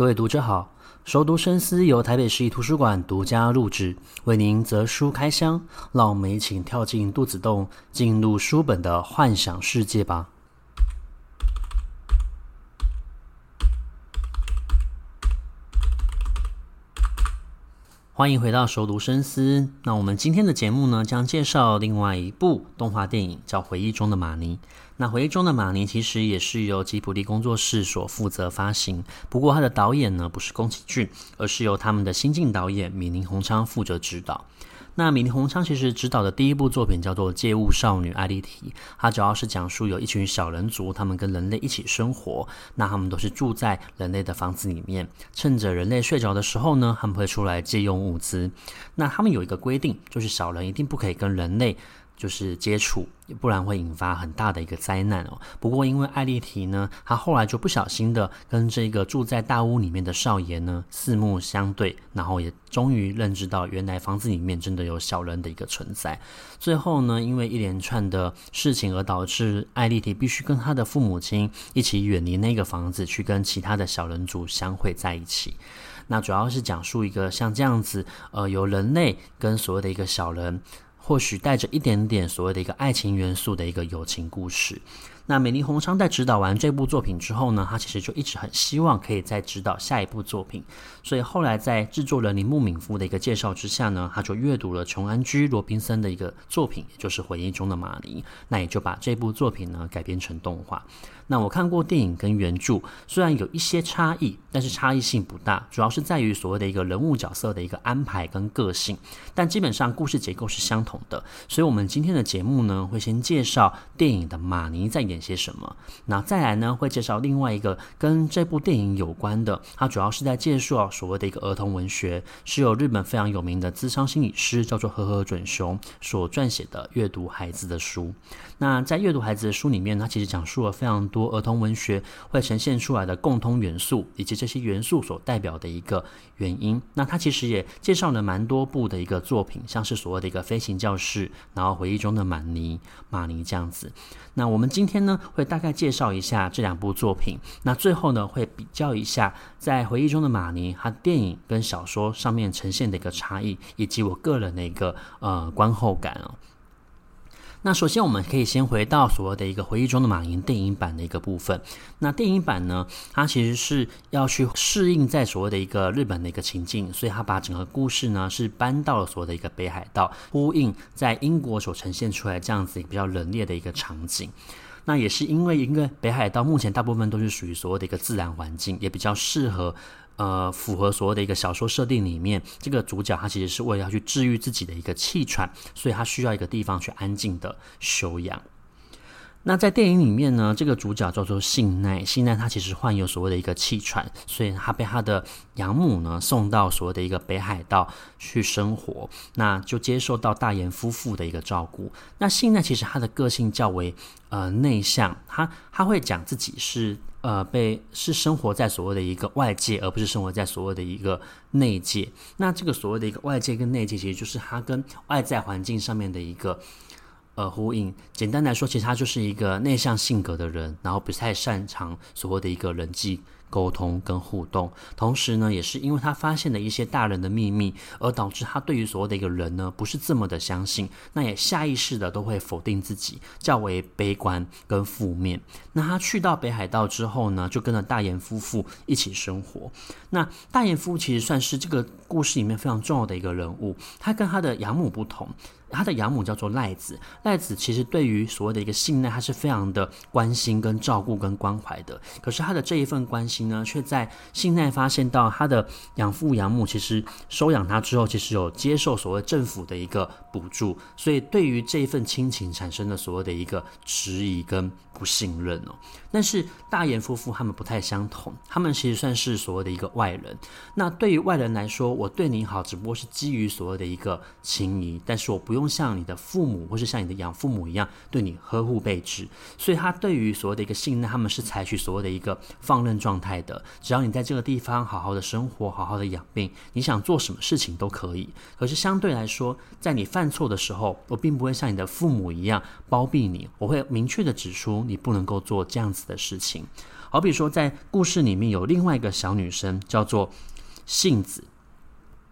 各位读者好，熟读深思由台北市立图书馆独家录制，为您择书开箱，让我们一起跳进肚子洞，进入书本的幻想世界吧。欢迎回到熟读深思。那我们今天的节目呢，将介绍另外一部动画电影，叫《回忆中的玛尼》。那《回忆中的玛尼》其实也是由吉卜力工作室所负责发行，不过他的导演呢，不是宫崎骏，而是由他们的新晋导演米林宏昌负责指导。那米林宏昌其实执导的第一部作品叫做《借物少女艾莉缇》，它主要是讲述有一群小人族，他们跟人类一起生活。那他们都是住在人类的房子里面，趁着人类睡着的时候呢，他们会出来借用物资。那他们有一个规定，就是小人一定不可以跟人类。就是接触，不然会引发很大的一个灾难哦。不过因为艾莉缇呢，她后来就不小心的跟这个住在大屋里面的少爷呢四目相对，然后也终于认知到原来房子里面真的有小人的一个存在。最后呢，因为一连串的事情而导致艾莉缇必须跟她的父母亲一起远离那个房子，去跟其他的小人族相会在一起。那主要是讲述一个像这样子，呃，有人类跟所谓的一个小人。或许带着一点点所谓的一个爱情元素的一个友情故事。那美丽红昌在指导完这部作品之后呢，他其实就一直很希望可以再指导下一部作品。所以后来在制作人铃木敏夫的一个介绍之下呢，他就阅读了琼安居罗宾森的一个作品，也就是《回忆中的玛尼》，那也就把这部作品呢改编成动画。那我看过电影跟原著，虽然有一些差异，但是差异性不大，主要是在于所谓的一个人物角色的一个安排跟个性，但基本上故事结构是相同的。所以，我们今天的节目呢，会先介绍电影的玛尼在演些什么，那再来呢，会介绍另外一个跟这部电影有关的，它主要是在介绍所谓的一个儿童文学，是由日本非常有名的资商心理师叫做和和准雄所撰写的阅读孩子的书。那在阅读孩子的书里面，它其实讲述了非常多。儿童文学会呈现出来的共通元素，以及这些元素所代表的一个原因。那他其实也介绍了蛮多部的一个作品，像是所谓的一个飞行教室，然后回忆中的玛尼、玛尼这样子。那我们今天呢，会大概介绍一下这两部作品。那最后呢，会比较一下在回忆中的玛妮，它电影跟小说上面呈现的一个差异，以及我个人的一个呃观后感哦。那首先，我们可以先回到所谓的一个回忆中的玛妮电影版的一个部分。那电影版呢，它其实是要去适应在所谓的一个日本的一个情境，所以它把整个故事呢是搬到了所谓的一个北海道，呼应在英国所呈现出来这样子比较冷冽的一个场景。那也是因为因为北海道目前大部分都是属于所谓的一个自然环境，也比较适合。呃，符合所谓的一个小说设定里面，这个主角他其实是为了要去治愈自己的一个气喘，所以他需要一个地方去安静的休养。那在电影里面呢，这个主角叫做信奈，信奈他其实患有所谓的一个气喘，所以他被他的养母呢送到所谓的一个北海道去生活，那就接受到大岩夫妇的一个照顾。那信奈其实他的个性较为呃内向，他他会讲自己是。呃，被是生活在所谓的一个外界，而不是生活在所谓的一个内界。那这个所谓的一个外界跟内界，其实就是他跟外在环境上面的一个呃呼应。简单来说，其实他就是一个内向性格的人，然后不太擅长所谓的一个人际。沟通跟互动，同时呢，也是因为他发现了一些大人的秘密，而导致他对于所谓的一个人呢，不是这么的相信，那也下意识的都会否定自己，较为悲观跟负面。那他去到北海道之后呢，就跟着大岩夫妇一起生活。那大岩夫妇其实算是这个故事里面非常重要的一个人物，他跟他的养母不同。他的养母叫做赖子，赖子其实对于所谓的一个幸奈，他是非常的关心、跟照顾、跟关怀的。可是他的这一份关心呢，却在幸奈发现到他的养父养母其实收养他之后，其实有接受所谓政府的一个补助，所以对于这一份亲情产生了所谓的一个质疑跟不信任哦。但是大岩夫妇他们不太相同，他们其实算是所谓的一个外人。那对于外人来说，我对你好，只不过是基于所谓的一个情谊，但是我不用。像你的父母，或是像你的养父母一样对你呵护备至，所以他对于所谓的一个信任，他们是采取所谓的一个放任状态的。只要你在这个地方好好的生活，好好的养病，你想做什么事情都可以。可是相对来说，在你犯错的时候，我并不会像你的父母一样包庇你，我会明确的指出你不能够做这样子的事情。好比说，在故事里面有另外一个小女生，叫做杏子。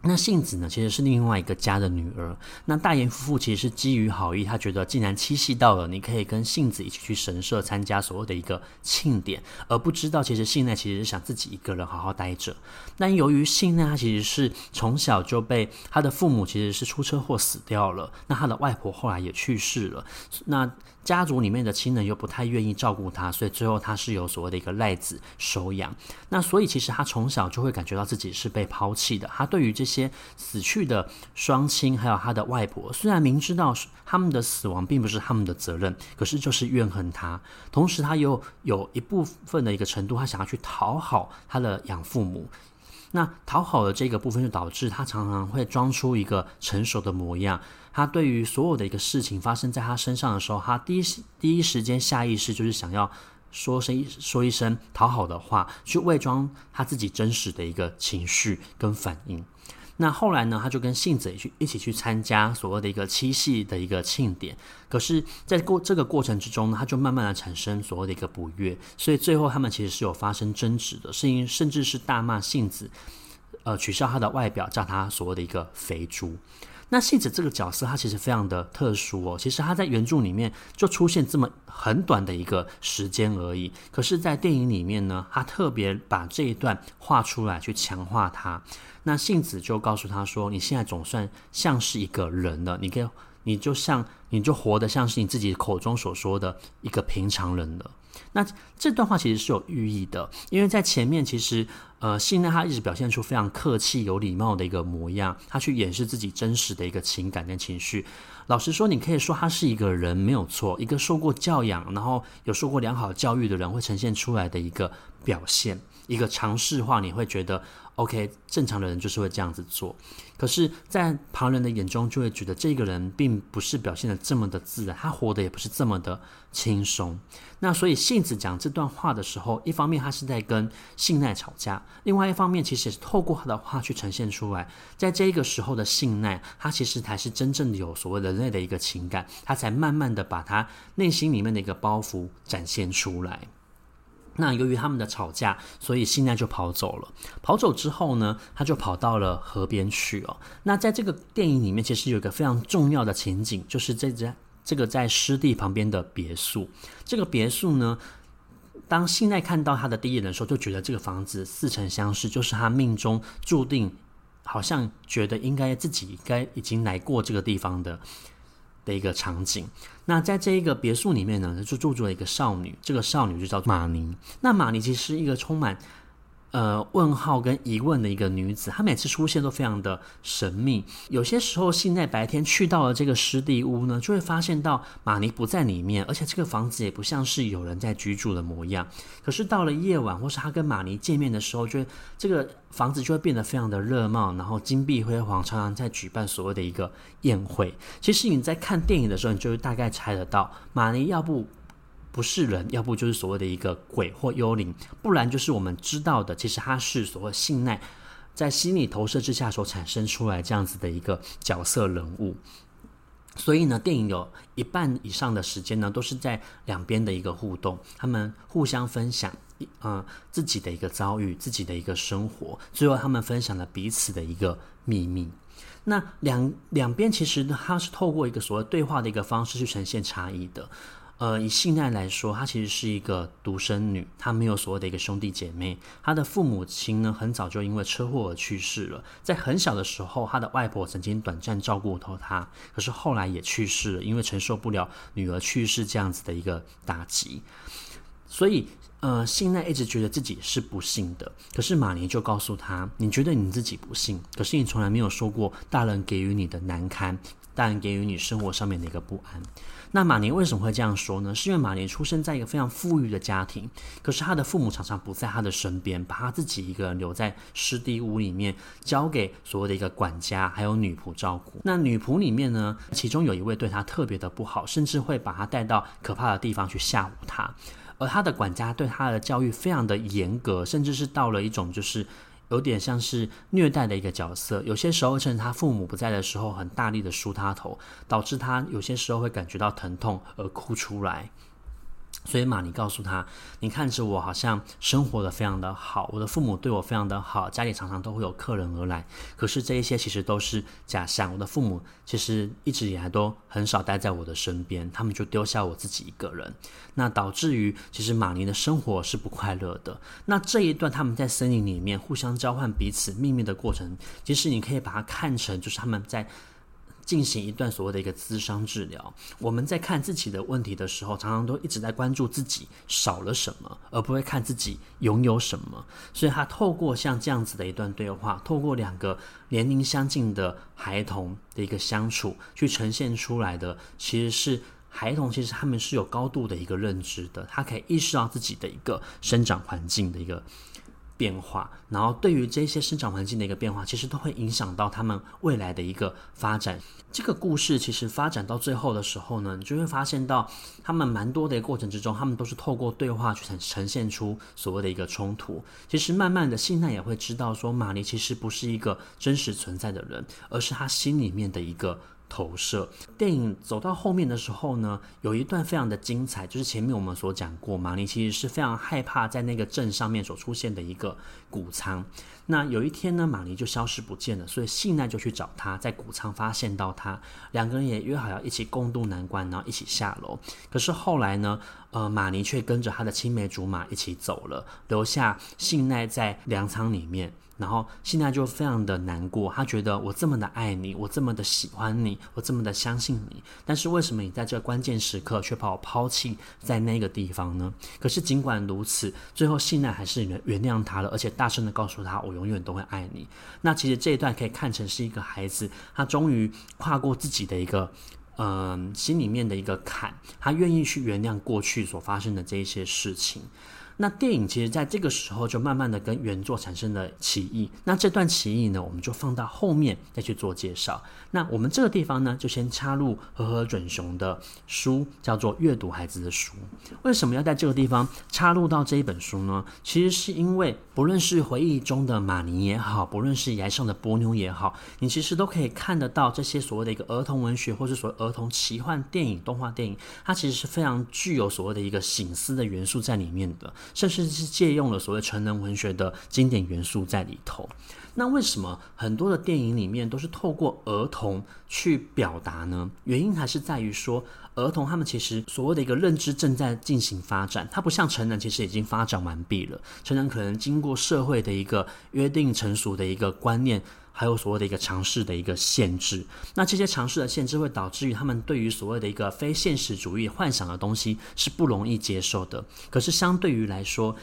那杏子呢，其实是另外一个家的女儿。那大岩夫妇其实是基于好意，他觉得既然七夕到了，你可以跟杏子一起去神社参加所谓的一个庆典，而不知道其实幸奈其实是想自己一个人好好待着。但由于幸奈他其实是从小就被他的父母其实是出车祸死掉了，那他的外婆后来也去世了，那。家族里面的亲人又不太愿意照顾他，所以最后他是有所谓的一个赖子收养。那所以其实他从小就会感觉到自己是被抛弃的。他对于这些死去的双亲，还有他的外婆，虽然明知道他们的死亡并不是他们的责任，可是就是怨恨他。同时他又有一部分的一个程度，他想要去讨好他的养父母。那讨好的这个部分，就导致他常常会装出一个成熟的模样。他对于所有的一个事情发生在他身上的时候，他第一第一时间下意识就是想要说声说一声讨好的话，去伪装他自己真实的一个情绪跟反应。那后来呢，他就跟杏子去一起去参加所谓的一个七夕的一个庆典。可是，在过这个过程之中呢，他就慢慢的产生所谓的一个不悦，所以最后他们其实是有发生争执的，甚甚至是大骂杏子，呃，取笑他的外表，叫他所谓的一个肥猪。那杏子这个角色，他其实非常的特殊哦。其实他在原著里面就出现这么很短的一个时间而已。可是，在电影里面呢，他特别把这一段画出来，去强化他。那杏子就告诉他说：“你现在总算像是一个人了，你跟，你就像，你就活得像是你自己口中所说的一个平常人了。”那这段话其实是有寓意的，因为在前面其实，呃，信奈他一直表现出非常客气、有礼貌的一个模样，他去掩饰自己真实的一个情感跟情绪。老实说，你可以说他是一个人没有错，一个受过教养，然后有受过良好教育的人会呈现出来的一个表现，一个常识化，你会觉得。OK，正常的人就是会这样子做，可是，在旁人的眼中就会觉得这个人并不是表现的这么的自然，他活得也不是这么的轻松。那所以信讲这段话的时候，一方面他是在跟信奈吵架，另外一方面其实也是透过他的话去呈现出来，在这个时候的信奈，他其实才是真正有所谓人类的一个情感，他才慢慢的把他内心里面的一个包袱展现出来。那由于他们的吵架，所以信奈就跑走了。跑走之后呢，他就跑到了河边去哦。那在这个电影里面，其实有一个非常重要的情景，就是这在这个在湿地旁边的别墅。这个别墅呢，当信奈看到他的第一眼的时候，就觉得这个房子似曾相识，就是他命中注定，好像觉得应该自己该已经来过这个地方的。的一个场景，那在这一个别墅里面呢，就住住了一个少女，这个少女就叫玛尼。那玛尼其实是一个充满。呃，问号跟疑问的一个女子，她每次出现都非常的神秘。有些时候，信奈白天去到了这个湿地屋呢，就会发现到玛尼不在里面，而且这个房子也不像是有人在居住的模样。可是到了夜晚，或是他跟玛尼见面的时候，就这个房子就会变得非常的热闹，然后金碧辉煌，常常在举办所谓的一个宴会。其实你在看电影的时候，你就会大概猜得到，玛尼要不。不是人，要不就是所谓的一个鬼或幽灵，不然就是我们知道的，其实他是所谓信赖在心理投射之下所产生出来这样子的一个角色人物。所以呢，电影有一半以上的时间呢，都是在两边的一个互动，他们互相分享，呃，自己的一个遭遇，自己的一个生活，最后他们分享了彼此的一个秘密。那两两边其实它是透过一个所谓对话的一个方式去呈现差异的。呃，以信奈来说，她其实是一个独生女，她没有所谓的一个兄弟姐妹。她的父母亲呢，很早就因为车祸而去世了。在很小的时候，她的外婆曾经短暂照顾过她，可是后来也去世了，因为承受不了女儿去世这样子的一个打击。所以，呃，信奈一直觉得自己是不幸的。可是玛尼就告诉他：“你觉得你自己不幸，可是你从来没有说过大人给予你的难堪，大人给予你生活上面的一个不安。”那玛尼为什么会这样说呢？是因为玛尼出生在一个非常富裕的家庭，可是他的父母常常不在他的身边，把他自己一个人留在湿地屋里面，交给所谓的一个管家还有女仆照顾。那女仆里面呢，其中有一位对他特别的不好，甚至会把他带到可怕的地方去吓唬他。而他的管家对他的教育非常的严格，甚至是到了一种就是。有点像是虐待的一个角色，有些时候趁他父母不在的时候，很大力的梳他头，导致他有些时候会感觉到疼痛而哭出来。所以马尼告诉他：“你看着我，好像生活得非常的好，我的父母对我非常的好，家里常常都会有客人而来。可是这一些其实都是假象。我的父母其实一直以来都很少待在我的身边，他们就丢下我自己一个人。那导致于其实马尼的生活是不快乐的。那这一段他们在森林里面互相交换彼此秘密的过程，其实你可以把它看成就是他们在。”进行一段所谓的一个咨商治疗，我们在看自己的问题的时候，常常都一直在关注自己少了什么，而不会看自己拥有什么。所以，他透过像这样子的一段对话，透过两个年龄相近的孩童的一个相处，去呈现出来的，其实是孩童其实他们是有高度的一个认知的，他可以意识到自己的一个生长环境的一个。变化，然后对于这些生长环境的一个变化，其实都会影响到他们未来的一个发展。这个故事其实发展到最后的时候呢，你就会发现到他们蛮多的过程之中，他们都是透过对话去呈呈现出所谓的一个冲突。其实慢慢的，信奈也会知道说，玛丽其实不是一个真实存在的人，而是他心里面的一个。投射。电影走到后面的时候呢，有一段非常的精彩，就是前面我们所讲过，玛丽其实是非常害怕在那个镇上面所出现的一个谷仓。那有一天呢，玛丽就消失不见了，所以信奈就去找他，在谷仓发现到他，两个人也约好要一起共度难关，然后一起下楼。可是后来呢，呃，玛丽却跟着他的青梅竹马一起走了，留下信奈在粮仓里面。然后信奈就非常的难过，他觉得我这么的爱你，我这么的喜欢你，我这么的相信你，但是为什么你在这关键时刻却把我抛弃在那个地方呢？可是尽管如此，最后信奈还是原原谅他了，而且大声的告诉他，我永远都会爱你。那其实这一段可以看成是一个孩子，他终于跨过自己的一个嗯、心里面的一个坎，他愿意去原谅过去所发生的这一些事情。那电影其实在这个时候就慢慢的跟原作产生了歧义。那这段歧义呢，我们就放到后面再去做介绍。那我们这个地方呢，就先插入和和准雄的书，叫做《阅读孩子的书》。为什么要在这个地方插入到这一本书呢？其实是因为，不论是回忆中的玛尼也好，不论是崖上的波妞也好，你其实都可以看得到这些所谓的一个儿童文学，或者说儿童奇幻电影、动画电影，它其实是非常具有所谓的一个醒思的元素在里面的。甚至是借用了所谓成人文学的经典元素在里头。那为什么很多的电影里面都是透过儿童去表达呢？原因还是在于说，儿童他们其实所谓的一个认知正在进行发展，它不像成人，其实已经发展完毕了。成人可能经过社会的一个约定成熟的一个观念。还有所谓的一个常识的一个限制，那这些常识的限制会导致于他们对于所谓的一个非现实主义幻想的东西是不容易接受的。可是相对于来说，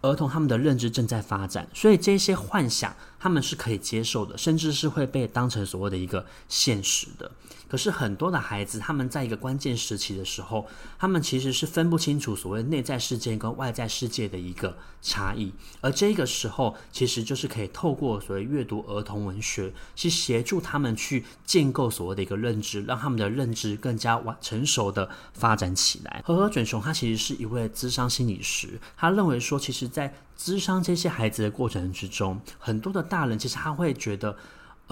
儿童他们的认知正在发展，所以这些幻想他们是可以接受的，甚至是会被当成所谓的一个现实的。可是很多的孩子，他们在一个关键时期的时候，他们其实是分不清楚所谓内在世界跟外在世界的一个差异。而这个时候，其实就是可以透过所谓阅读儿童文学，去协助他们去建构所谓的一个认知，让他们的认知更加完成熟的发展起来。河河准雄他其实是一位智商心理师，他认为说，其实，在智商这些孩子的过程之中，很多的大人其实他会觉得。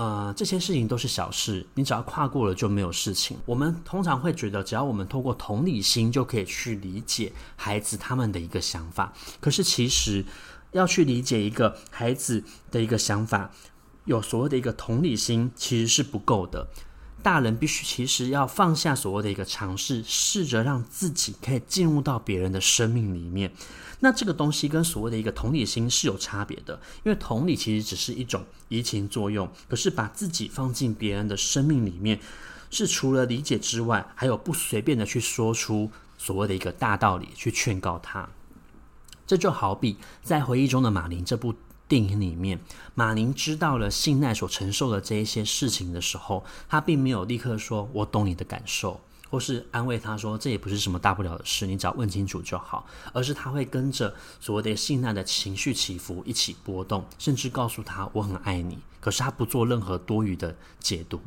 呃，这些事情都是小事，你只要跨过了就没有事情。我们通常会觉得，只要我们透过同理心就可以去理解孩子他们的一个想法。可是其实要去理解一个孩子的一个想法，有所谓的一个同理心其实是不够的。大人必须其实要放下所谓的一个尝试，试着让自己可以进入到别人的生命里面。那这个东西跟所谓的一个同理心是有差别的，因为同理其实只是一种移情作用，可是把自己放进别人的生命里面，是除了理解之外，还有不随便的去说出所谓的一个大道理去劝告他。这就好比在回忆中的马琳这部电影里面，马琳知道了信奈所承受的这一些事情的时候，他并没有立刻说“我懂你的感受”。或是安慰他说，这也不是什么大不了的事，你只要问清楚就好。而是他会跟着所谓的信赖的情绪起伏一起波动，甚至告诉他我很爱你。可是他不做任何多余的解读，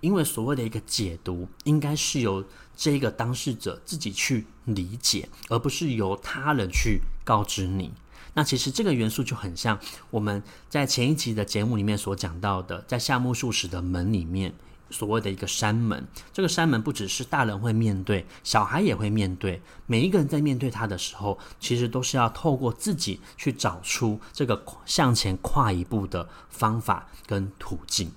因为所谓的一个解读，应该是由这个当事者自己去理解，而不是由他人去告知你。那其实这个元素就很像我们在前一集的节目里面所讲到的，在夏目漱石的门里面。所谓的一个山门。这个山门不只是大人会面对，小孩也会面对。每一个人在面对它的时候，其实都是要透过自己去找出这个向前跨一步的方法跟途径。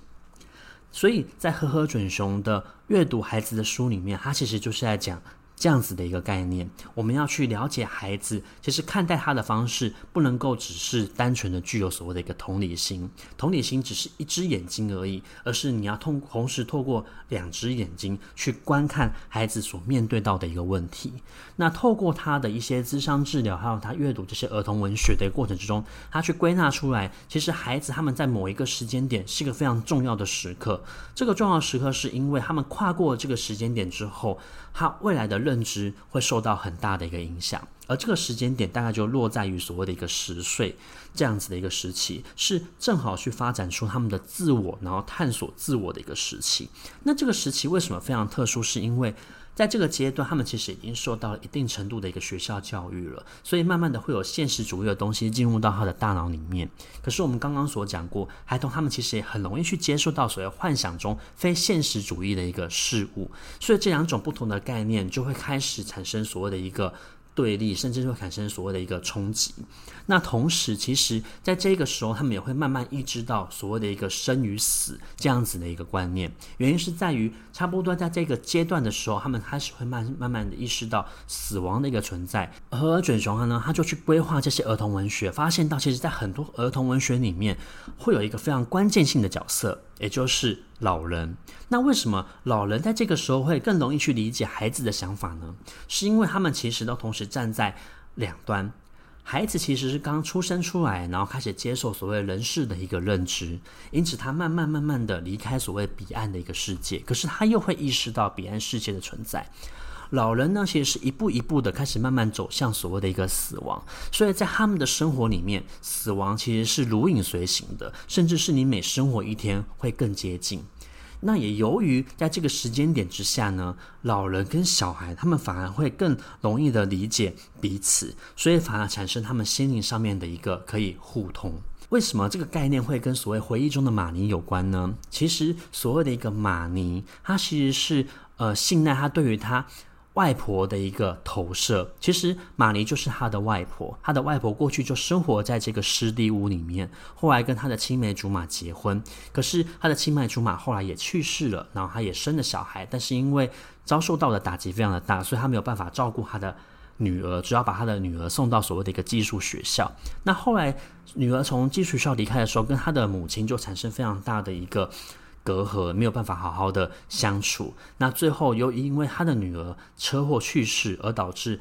所以在呵呵准雄的阅读孩子的书里面，他其实就是在讲。这样子的一个概念，我们要去了解孩子，其实看待他的方式不能够只是单纯的具有所谓的一个同理心，同理心只是一只眼睛而已，而是你要通同时透过两只眼睛去观看孩子所面对到的一个问题。那透过他的一些智商治疗，还有他阅读这些儿童文学的过程之中，他去归纳出来，其实孩子他们在某一个时间点是一个非常重要的时刻。这个重要时刻是因为他们跨过这个时间点之后，他未来的认认知会受到很大的一个影响，而这个时间点大概就落在于所谓的一个十岁这样子的一个时期，是正好去发展出他们的自我，然后探索自我的一个时期。那这个时期为什么非常特殊？是因为在这个阶段，他们其实已经受到了一定程度的一个学校教育了，所以慢慢的会有现实主义的东西进入到他的大脑里面。可是我们刚刚所讲过，孩童他们其实也很容易去接受到所谓幻想中非现实主义的一个事物，所以这两种不同的概念就会开始产生所谓的一个。对立，甚至会产生所谓的一个冲击。那同时，其实在这个时候，他们也会慢慢意识到所谓的一个生与死这样子的一个观念。原因是在于，差不多在这个阶段的时候，他们开始会慢慢慢的意识到死亡的一个存在。和和准雄呢，他就去规划这些儿童文学，发现到其实在很多儿童文学里面，会有一个非常关键性的角色。也就是老人。那为什么老人在这个时候会更容易去理解孩子的想法呢？是因为他们其实都同时站在两端。孩子其实是刚出生出来，然后开始接受所谓人世的一个认知，因此他慢慢慢慢的离开所谓彼岸的一个世界。可是他又会意识到彼岸世界的存在。老人呢，其实是一步一步的开始慢慢走向所谓的一个死亡，所以在他们的生活里面，死亡其实是如影随形的，甚至是你每生活一天会更接近。那也由于在这个时间点之下呢，老人跟小孩他们反而会更容易的理解彼此，所以反而产生他们心灵上面的一个可以互通。为什么这个概念会跟所谓回忆中的玛尼有关呢？其实所谓的一个玛尼，它其实是呃信赖他对于他。外婆的一个投射，其实玛尼就是他的外婆。他的外婆过去就生活在这个湿地屋里面，后来跟他的青梅竹马结婚。可是他的青梅竹马后来也去世了，然后他也生了小孩，但是因为遭受到的打击非常的大，所以他没有办法照顾他的女儿，只要把他的女儿送到所谓的一个寄宿学校。那后来女儿从寄宿学校离开的时候，跟他的母亲就产生非常大的一个。隔阂没有办法好好的相处，那最后又因为他的女儿车祸去世，而导致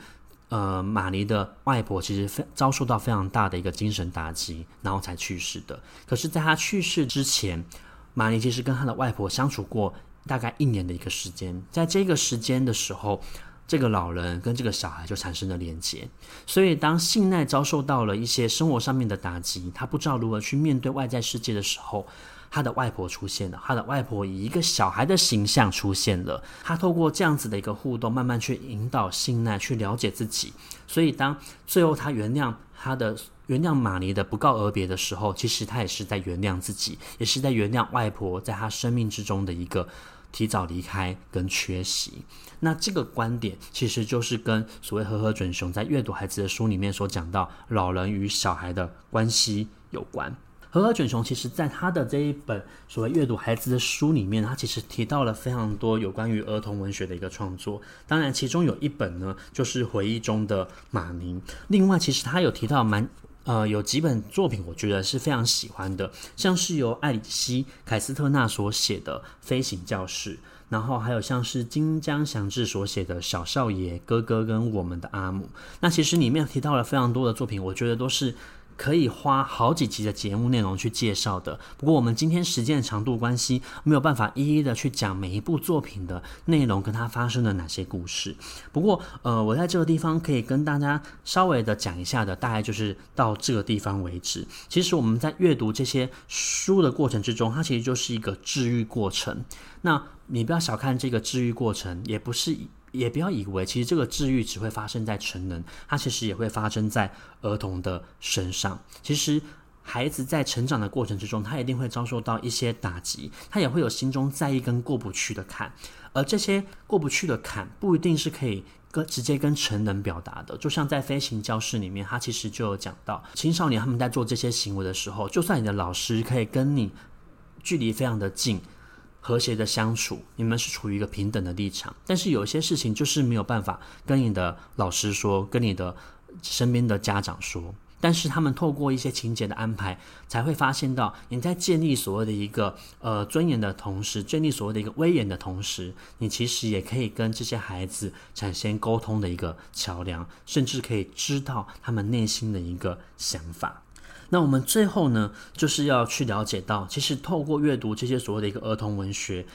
呃玛尼的外婆其实非遭受到非常大的一个精神打击，然后才去世的。可是，在他去世之前，玛尼其实跟他的外婆相处过大概一年的一个时间，在这个时间的时候，这个老人跟这个小孩就产生了连接。所以，当信奈遭受到了一些生活上面的打击，他不知道如何去面对外在世界的时候。他的外婆出现了，他的外婆以一个小孩的形象出现了。他透过这样子的一个互动，慢慢去引导信奈去了解自己。所以，当最后他原谅他的原谅玛尼的不告而别的时候，其实他也是在原谅自己，也是在原谅外婆在他生命之中的一个提早离开跟缺席。那这个观点其实就是跟所谓和和准雄在阅读孩子的书里面所讲到老人与小孩的关系有关。和和准雄其实在他的这一本所谓阅读孩子的书里面，他其实提到了非常多有关于儿童文学的一个创作。当然，其中有一本呢，就是回忆中的玛尼。另外，其实他有提到蛮呃有几本作品，我觉得是非常喜欢的，像是由艾里希凯斯特纳所写的《飞行教室》，然后还有像是金江祥志所写的《小少爷哥哥跟我们的阿姆》。那其实里面提到了非常多的作品，我觉得都是。可以花好几集的节目内容去介绍的。不过我们今天时间的长度关系，没有办法一一的去讲每一部作品的内容跟它发生了哪些故事。不过，呃，我在这个地方可以跟大家稍微的讲一下的，大概就是到这个地方为止。其实我们在阅读这些书的过程之中，它其实就是一个治愈过程。那你不要小看这个治愈过程，也不是。也不要以为，其实这个治愈只会发生在成人，它其实也会发生在儿童的身上。其实孩子在成长的过程之中，他一定会遭受到一些打击，他也会有心中在意跟过不去的坎，而这些过不去的坎不一定是可以跟直接跟成人表达的。就像在飞行教室里面，他其实就有讲到，青少年他们在做这些行为的时候，就算你的老师可以跟你距离非常的近。和谐的相处，你们是处于一个平等的立场，但是有些事情就是没有办法跟你的老师说，跟你的身边的家长说。但是他们透过一些情节的安排，才会发现到你在建立所谓的一个呃尊严的同时，建立所谓的一个威严的同时，你其实也可以跟这些孩子产生沟通的一个桥梁，甚至可以知道他们内心的一个想法。那我们最后呢，就是要去了解到，其实透过阅读这些所谓的一个儿童文学。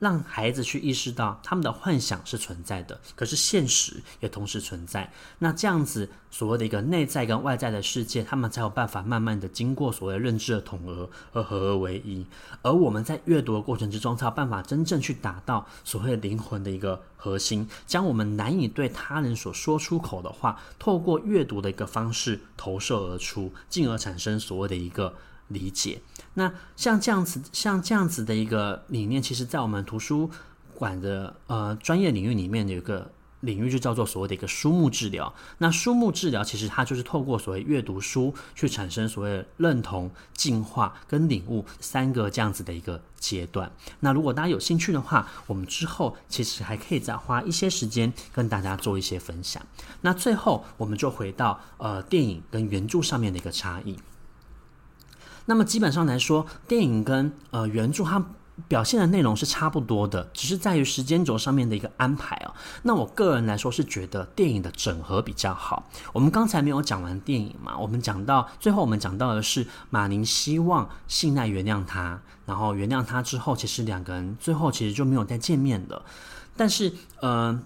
让孩子去意识到他们的幻想是存在的，可是现实也同时存在。那这样子所谓的一个内在跟外在的世界，他们才有办法慢慢的经过所谓认知的统合而合而为一。而我们在阅读的过程之中，才有办法真正去达到所谓灵魂的一个核心，将我们难以对他人所说出口的话，透过阅读的一个方式投射而出，进而产生所谓的一个。理解，那像这样子，像这样子的一个理念，其实在我们图书馆的呃专业领域里面有一个领域，就叫做所谓的一个书目治疗。那书目治疗其实它就是透过所谓阅读书去产生所谓认同、进化跟领悟三个这样子的一个阶段。那如果大家有兴趣的话，我们之后其实还可以再花一些时间跟大家做一些分享。那最后我们就回到呃电影跟原著上面的一个差异。那么基本上来说，电影跟呃原著它表现的内容是差不多的，只是在于时间轴上面的一个安排哦。那我个人来说是觉得电影的整合比较好。我们刚才没有讲完电影嘛，我们讲到最后，我们讲到的是马宁希望信奈原谅他，然后原谅他之后，其实两个人最后其实就没有再见面了。但是呃，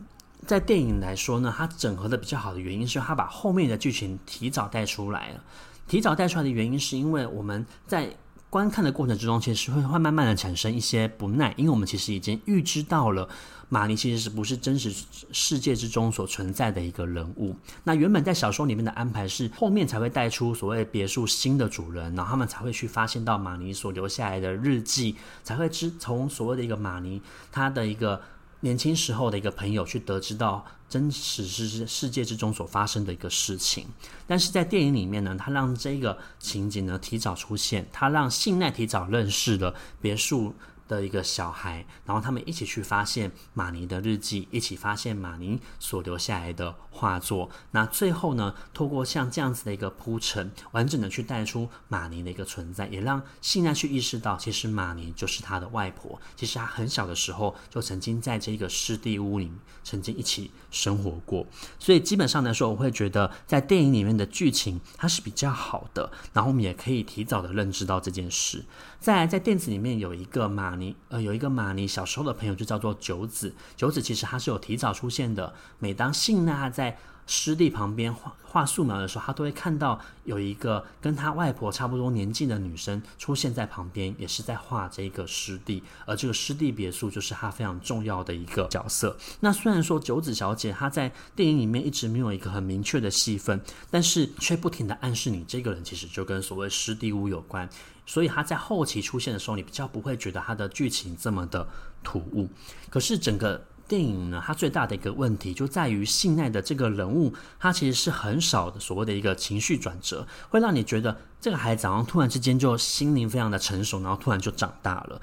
在电影来说呢，它整合的比较好的原因是，它把后面的剧情提早带出来了。提早带出来的原因，是因为我们在观看的过程之中，其实会会慢慢的产生一些不耐，因为我们其实已经预知到了马尼其实是不是真实世界之中所存在的一个人物。那原本在小说里面的安排是后面才会带出所谓别墅新的主人，然后他们才会去发现到马尼所留下来的日记，才会知从所谓的一个马尼他的一个年轻时候的一个朋友去得知到。真实是世界之中所发生的一个事情，但是在电影里面呢，他让这个情景呢提早出现，他让信奈提早认识了别墅的一个小孩，然后他们一起去发现马尼的日记，一起发现马尼所留下来的画作。那最后呢，透过像这样子的一个铺陈，完整的去带出马尼的一个存在，也让信奈去意识到，其实马尼就是他的外婆。其实他很小的时候就曾经在这个湿地屋里曾经一起生活过。所以基本上来说，我会觉得在电影里面的剧情它是比较好的，然后我们也可以提早的认知到这件事。再来，在电子里面有一个马尼，呃，有一个马尼小时候的朋友，就叫做九子。九子其实他是有提早出现的。每当信娜在湿地旁边画画素描的时候，他都会看到有一个跟他外婆差不多年纪的女生出现在旁边，也是在画这个湿地。而这个湿地别墅就是他非常重要的一个角色。那虽然说九子小姐她在电影里面一直没有一个很明确的戏份，但是却不停地暗示你这个人其实就跟所谓湿地屋有关。所以她在后期出现的时候，你比较不会觉得她的剧情这么的突兀。可是整个。电影呢，它最大的一个问题就在于信奈的这个人物，他其实是很少的所谓的一个情绪转折，会让你觉得这个孩子好像突然之间就心灵非常的成熟，然后突然就长大了。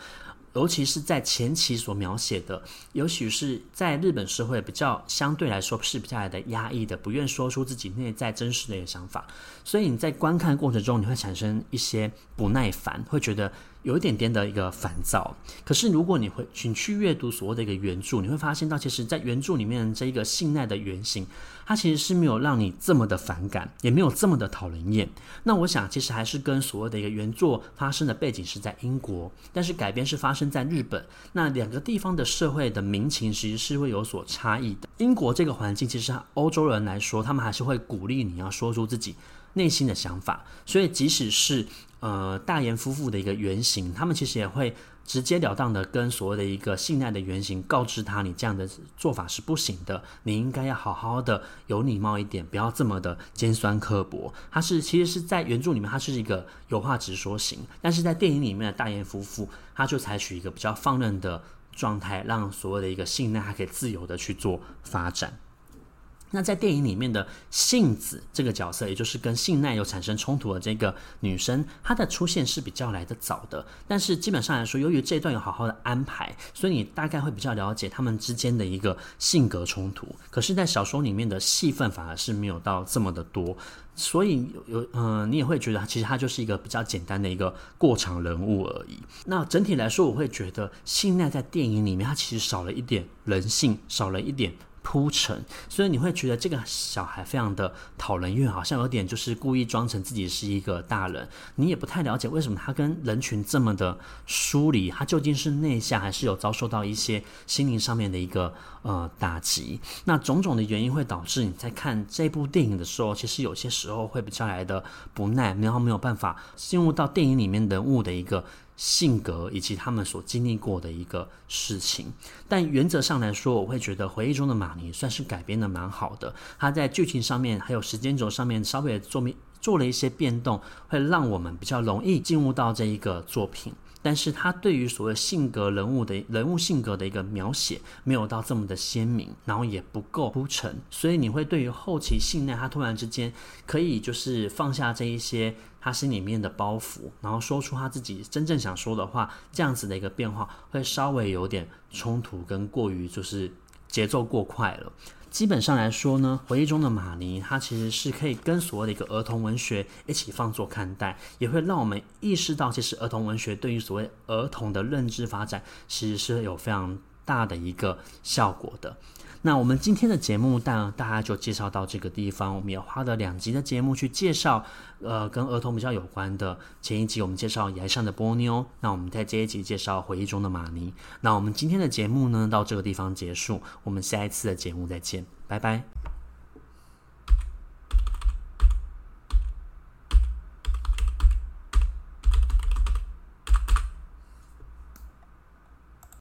尤其是在前期所描写的，尤其是在日本社会比较相对来说是比较来的压抑的，不愿说出自己内在真实的一个想法，所以你在观看过程中，你会产生一些不耐烦，会觉得有一点点的一个烦躁。可是如果你会请去阅读所谓的一个原著，你会发现到，其实在原著里面这一个信赖的原型。它其实是没有让你这么的反感，也没有这么的讨人厌。那我想，其实还是跟所谓的一个原作发生的背景是在英国，但是改编是发生在日本。那两个地方的社会的民情其实是会有所差异的。英国这个环境，其实欧洲人来说，他们还是会鼓励你要说出自己内心的想法。所以，即使是呃大岩夫妇的一个原型，他们其实也会。直截了当的跟所谓的一个信赖的原型告知他，你这样的做法是不行的，你应该要好好的有礼貌一点，不要这么的尖酸刻薄。他是其实是在原著里面，他是一个有话直说型，但是在电影里面的大岩夫妇，他就采取一个比较放任的状态，让所谓的一个信赖还可以自由的去做发展。那在电影里面的杏子这个角色，也就是跟信奈有产生冲突的这个女生，她的出现是比较来得早的。但是基本上来说，由于这段有好好的安排，所以你大概会比较了解他们之间的一个性格冲突。可是，在小说里面的戏份反而是没有到这么的多，所以有有嗯、你也会觉得其实她就是一个比较简单的一个过场人物而已。那整体来说，我会觉得信奈在电影里面，她其实少了一点人性，少了一点。铺陈，所以你会觉得这个小孩非常的讨人厌，好像有点就是故意装成自己是一个大人。你也不太了解为什么他跟人群这么的疏离，他究竟是内向还是有遭受到一些心灵上面的一个呃打击？那种种的原因会导致你在看这部电影的时候，其实有些时候会比较来的不耐，然后没有办法进入到电影里面人物的一个。性格以及他们所经历过的一个事情，但原则上来说，我会觉得回忆中的玛尼算是改编的蛮好的。他在剧情上面还有时间轴上面稍微做做了一些变动，会让我们比较容易进入到这一个作品。但是他对于所谓性格人物的人物性格的一个描写没有到这么的鲜明，然后也不够铺陈，所以你会对于后期信奈他突然之间可以就是放下这一些他心里面的包袱，然后说出他自己真正想说的话，这样子的一个变化会稍微有点冲突跟过于就是节奏过快了。基本上来说呢，回忆中的玛尼，它其实是可以跟所谓的一个儿童文学一起放作看待，也会让我们意识到，其实儿童文学对于所谓儿童的认知发展，其实是有非常大的一个效果的。那我们今天的节目，大大家就介绍到这个地方。我们也花了两集的节目去介绍，呃，跟儿童比较有关的。前一集我们介绍崖上的波妞，那我们在这一集介绍回忆中的玛尼。那我们今天的节目呢，到这个地方结束。我们下一次的节目再见，拜拜。